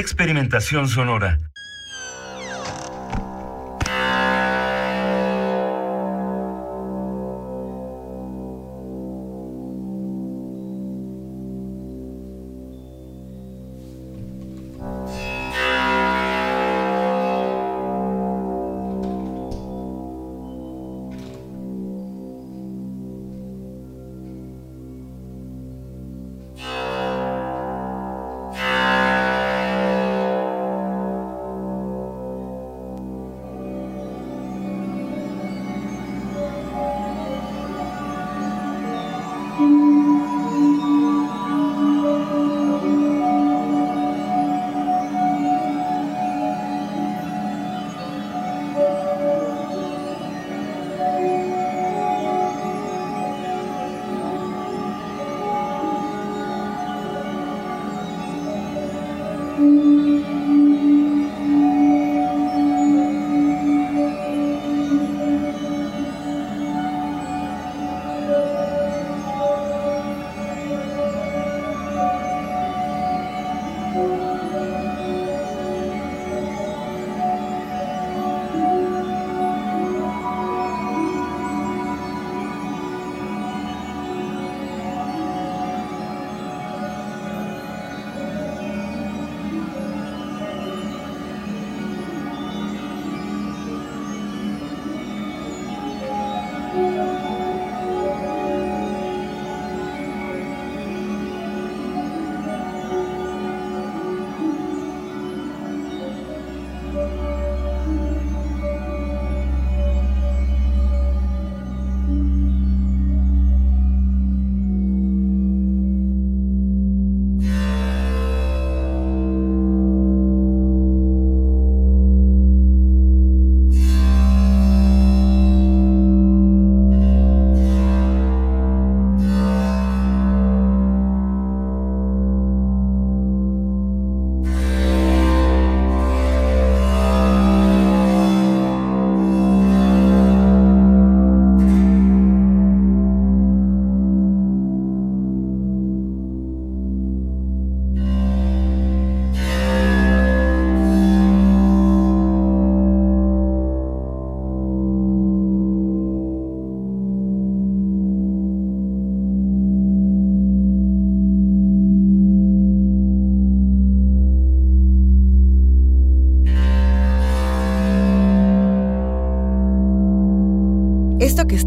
Experimentación sonora. Esto que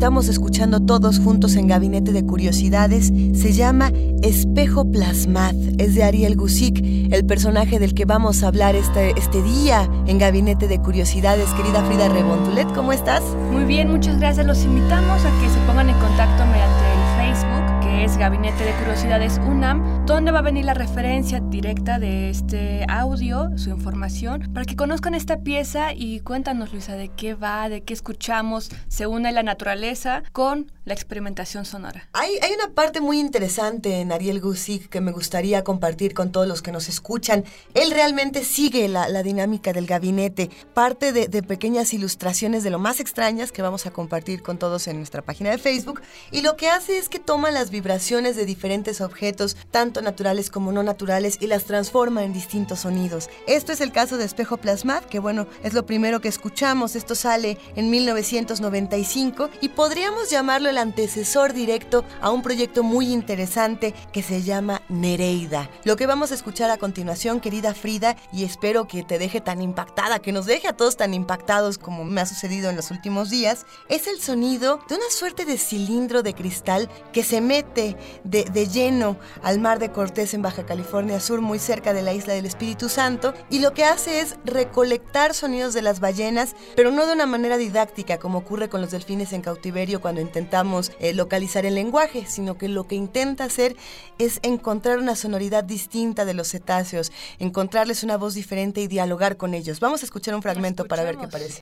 estamos escuchando todos juntos en Gabinete de Curiosidades se llama Espejo Plasmad. Es de Ariel Gusick, el personaje del que vamos a hablar este, este día en Gabinete de Curiosidades. Querida Frida Rebontulet, ¿cómo estás? Muy bien, muchas gracias. Los invitamos a que se pongan en contacto mediante el Facebook, es Gabinete de Curiosidades UNAM, donde va a venir la referencia directa de este audio, su información, para que conozcan esta pieza y cuéntanos, Luisa, de qué va, de qué escuchamos, se une la naturaleza con la experimentación sonora. Hay, hay una parte muy interesante en Ariel Gusick que me gustaría compartir con todos los que nos escuchan. Él realmente sigue la, la dinámica del gabinete, parte de, de pequeñas ilustraciones de lo más extrañas que vamos a compartir con todos en nuestra página de Facebook. Y lo que hace es que toma las vibraciones de diferentes objetos, tanto naturales como no naturales, y las transforma en distintos sonidos. Esto es el caso de Espejo Plasmad, que bueno, es lo primero que escuchamos. Esto sale en 1995 y podríamos llamarlo el antecesor directo a un proyecto muy interesante que se llama Nereida. Lo que vamos a escuchar a continuación, querida Frida, y espero que te deje tan impactada, que nos deje a todos tan impactados como me ha sucedido en los últimos días, es el sonido de una suerte de cilindro de cristal que se mete mete de, de, lleno al mar de Cortés en Baja California Sur, muy cerca de la isla del Espíritu Santo, y lo que hace es recolectar sonidos de las ballenas, pero no de una manera didáctica como ocurre con los delfines en cautiverio cuando intentamos eh, localizar el lenguaje, sino que lo que intenta hacer es encontrar una sonoridad distinta de los cetáceos, encontrarles una voz diferente y dialogar con ellos. Vamos a escuchar un fragmento para ver qué parece.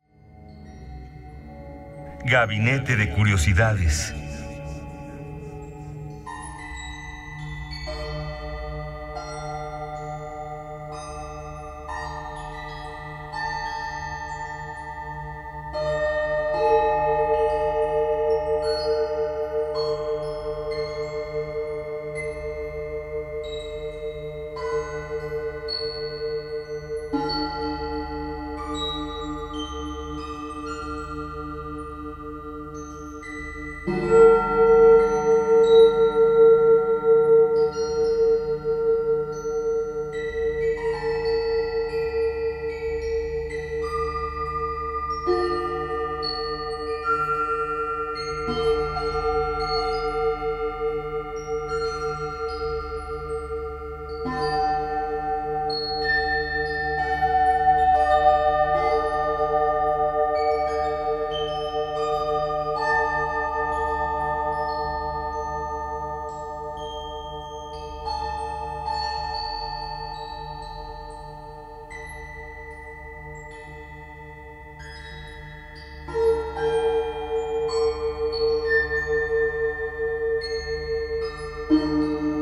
Gabinete de Curiosidades. thank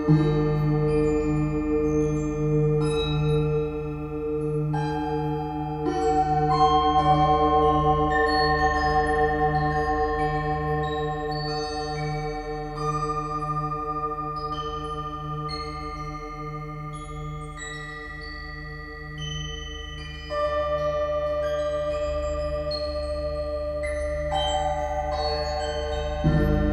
mm -hmm. you Lo que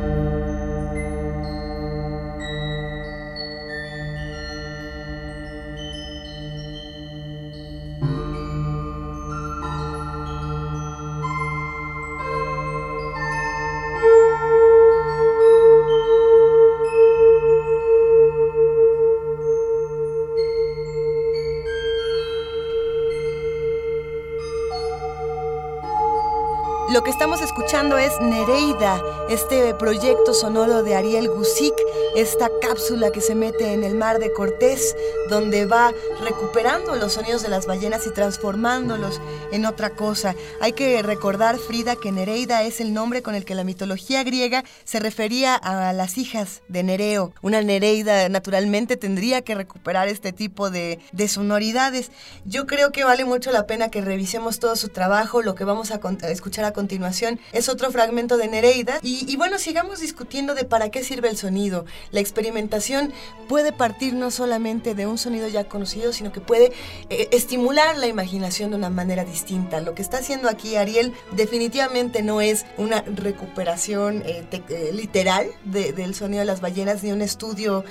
estamos escuchando es Nereida, este proyecto sonoro de Ariel Gusic, esta cápsula que se mete en el mar de Cortés, donde va recuperando los sonidos de las ballenas y transformándolos en otra cosa. Hay que recordar, Frida, que Nereida es el nombre con el que la mitología griega se refería a las hijas de Nereo. Una Nereida naturalmente tendría que recuperar este tipo de, de sonoridades. Yo creo que vale mucho la pena que revisemos todo su trabajo. Lo que vamos a, escuchar a continuación es otro fragmento de Nereida. Y, bueno, sigamos discutiendo de para qué sirve el sonido. La experimentación puede partir no solamente de un sonido ya conocido, sino que puede eh, estimular la imaginación de una manera distinta. Lo que está haciendo aquí Ariel definitivamente no es una recuperación eh, eh, literal del sonido de las ballenas ni un estudio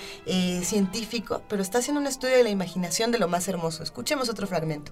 científico, pero está haciendo un estudio de la imaginación de lo más hermoso. Escuchemos otro fragmento.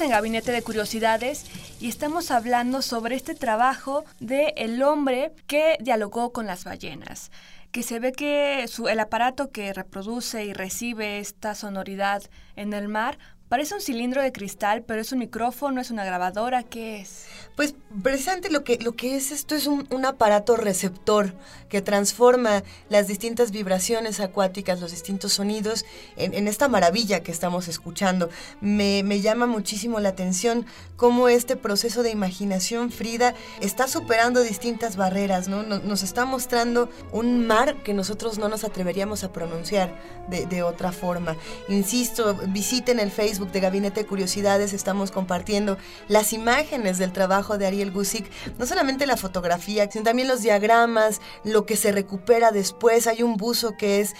En Gabinete de Curiosidades y estamos hablando sobre este trabajo de el hombre que dialogó con las ballenas que se ve que su, el aparato que reproduce y recibe esta sonoridad en el mar Parece un cilindro de cristal, pero es un micrófono, es una grabadora, ¿qué es? Pues precisamente lo que, lo que es esto es un, aparato receptor que transforma las distintas vibraciones acuáticas, los distintos sonidos en, esta maravilla que estamos escuchando. Me, llama muchísimo la atención cómo este proceso de imaginación, Frida, está superando distintas barreras, ¿no? Nos, está mostrando un mar que nosotros no nos atreveríamos a pronunciar de, de otra forma. Insisto, visiten el Facebook de Gabinete de Curiosidades estamos compartiendo las imágenes del trabajo de Ariel Gusick, no solamente la fotografía, sino también los diagramas, lo que se recupera después. Hay un buzo que es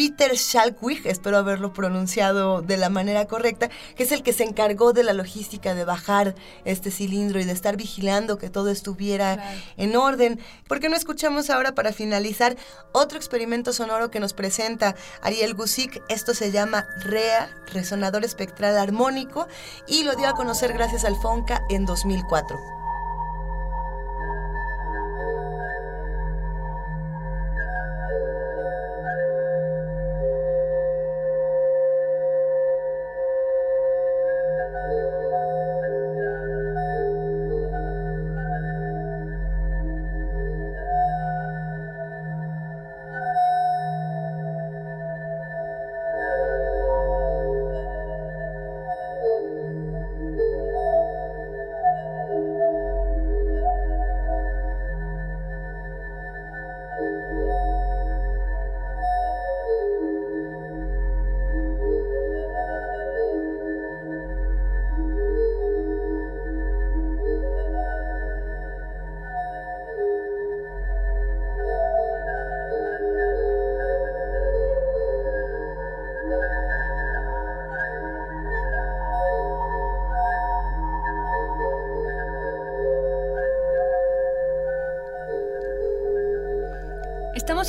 Peter Schalkwig, espero haberlo pronunciado de la manera correcta, que es el que se encargó de la logística de bajar este cilindro y de estar vigilando que todo estuviera en orden. ¿Por qué no escuchamos ahora para finalizar otro experimento sonoro que nos presenta Ariel Gusick? Esto se llama REA, Resonador Espectral Armónico, y lo dio a conocer gracias al FONCA en 2004.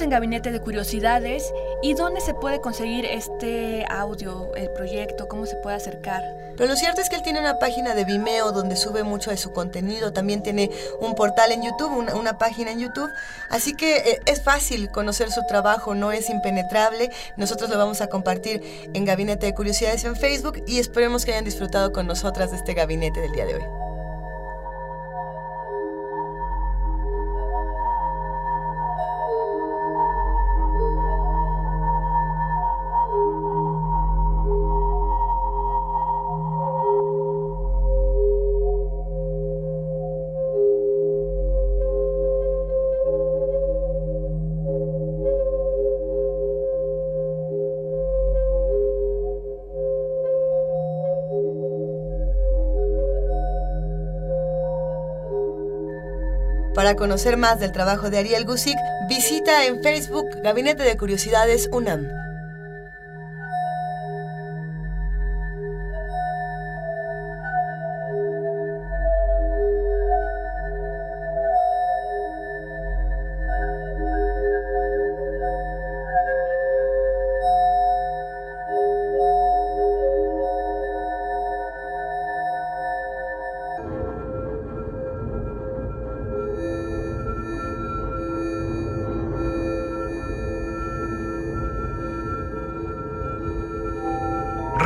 En Gabinete de Curiosidades y dónde se puede conseguir este audio, el proyecto, cómo se puede acercar. Pero lo cierto es que él tiene una página de Vimeo donde sube mucho de su contenido, también tiene un portal en YouTube, una, página en YouTube, así que eh, es fácil conocer su trabajo, no es impenetrable. Nosotros lo vamos a compartir en Gabinete de Curiosidades en Facebook y esperemos que hayan disfrutado con nosotras de este gabinete del día de hoy. Para conocer más del trabajo de Ariel Gusick, visita en Facebook Gabinete de Curiosidades UNAM.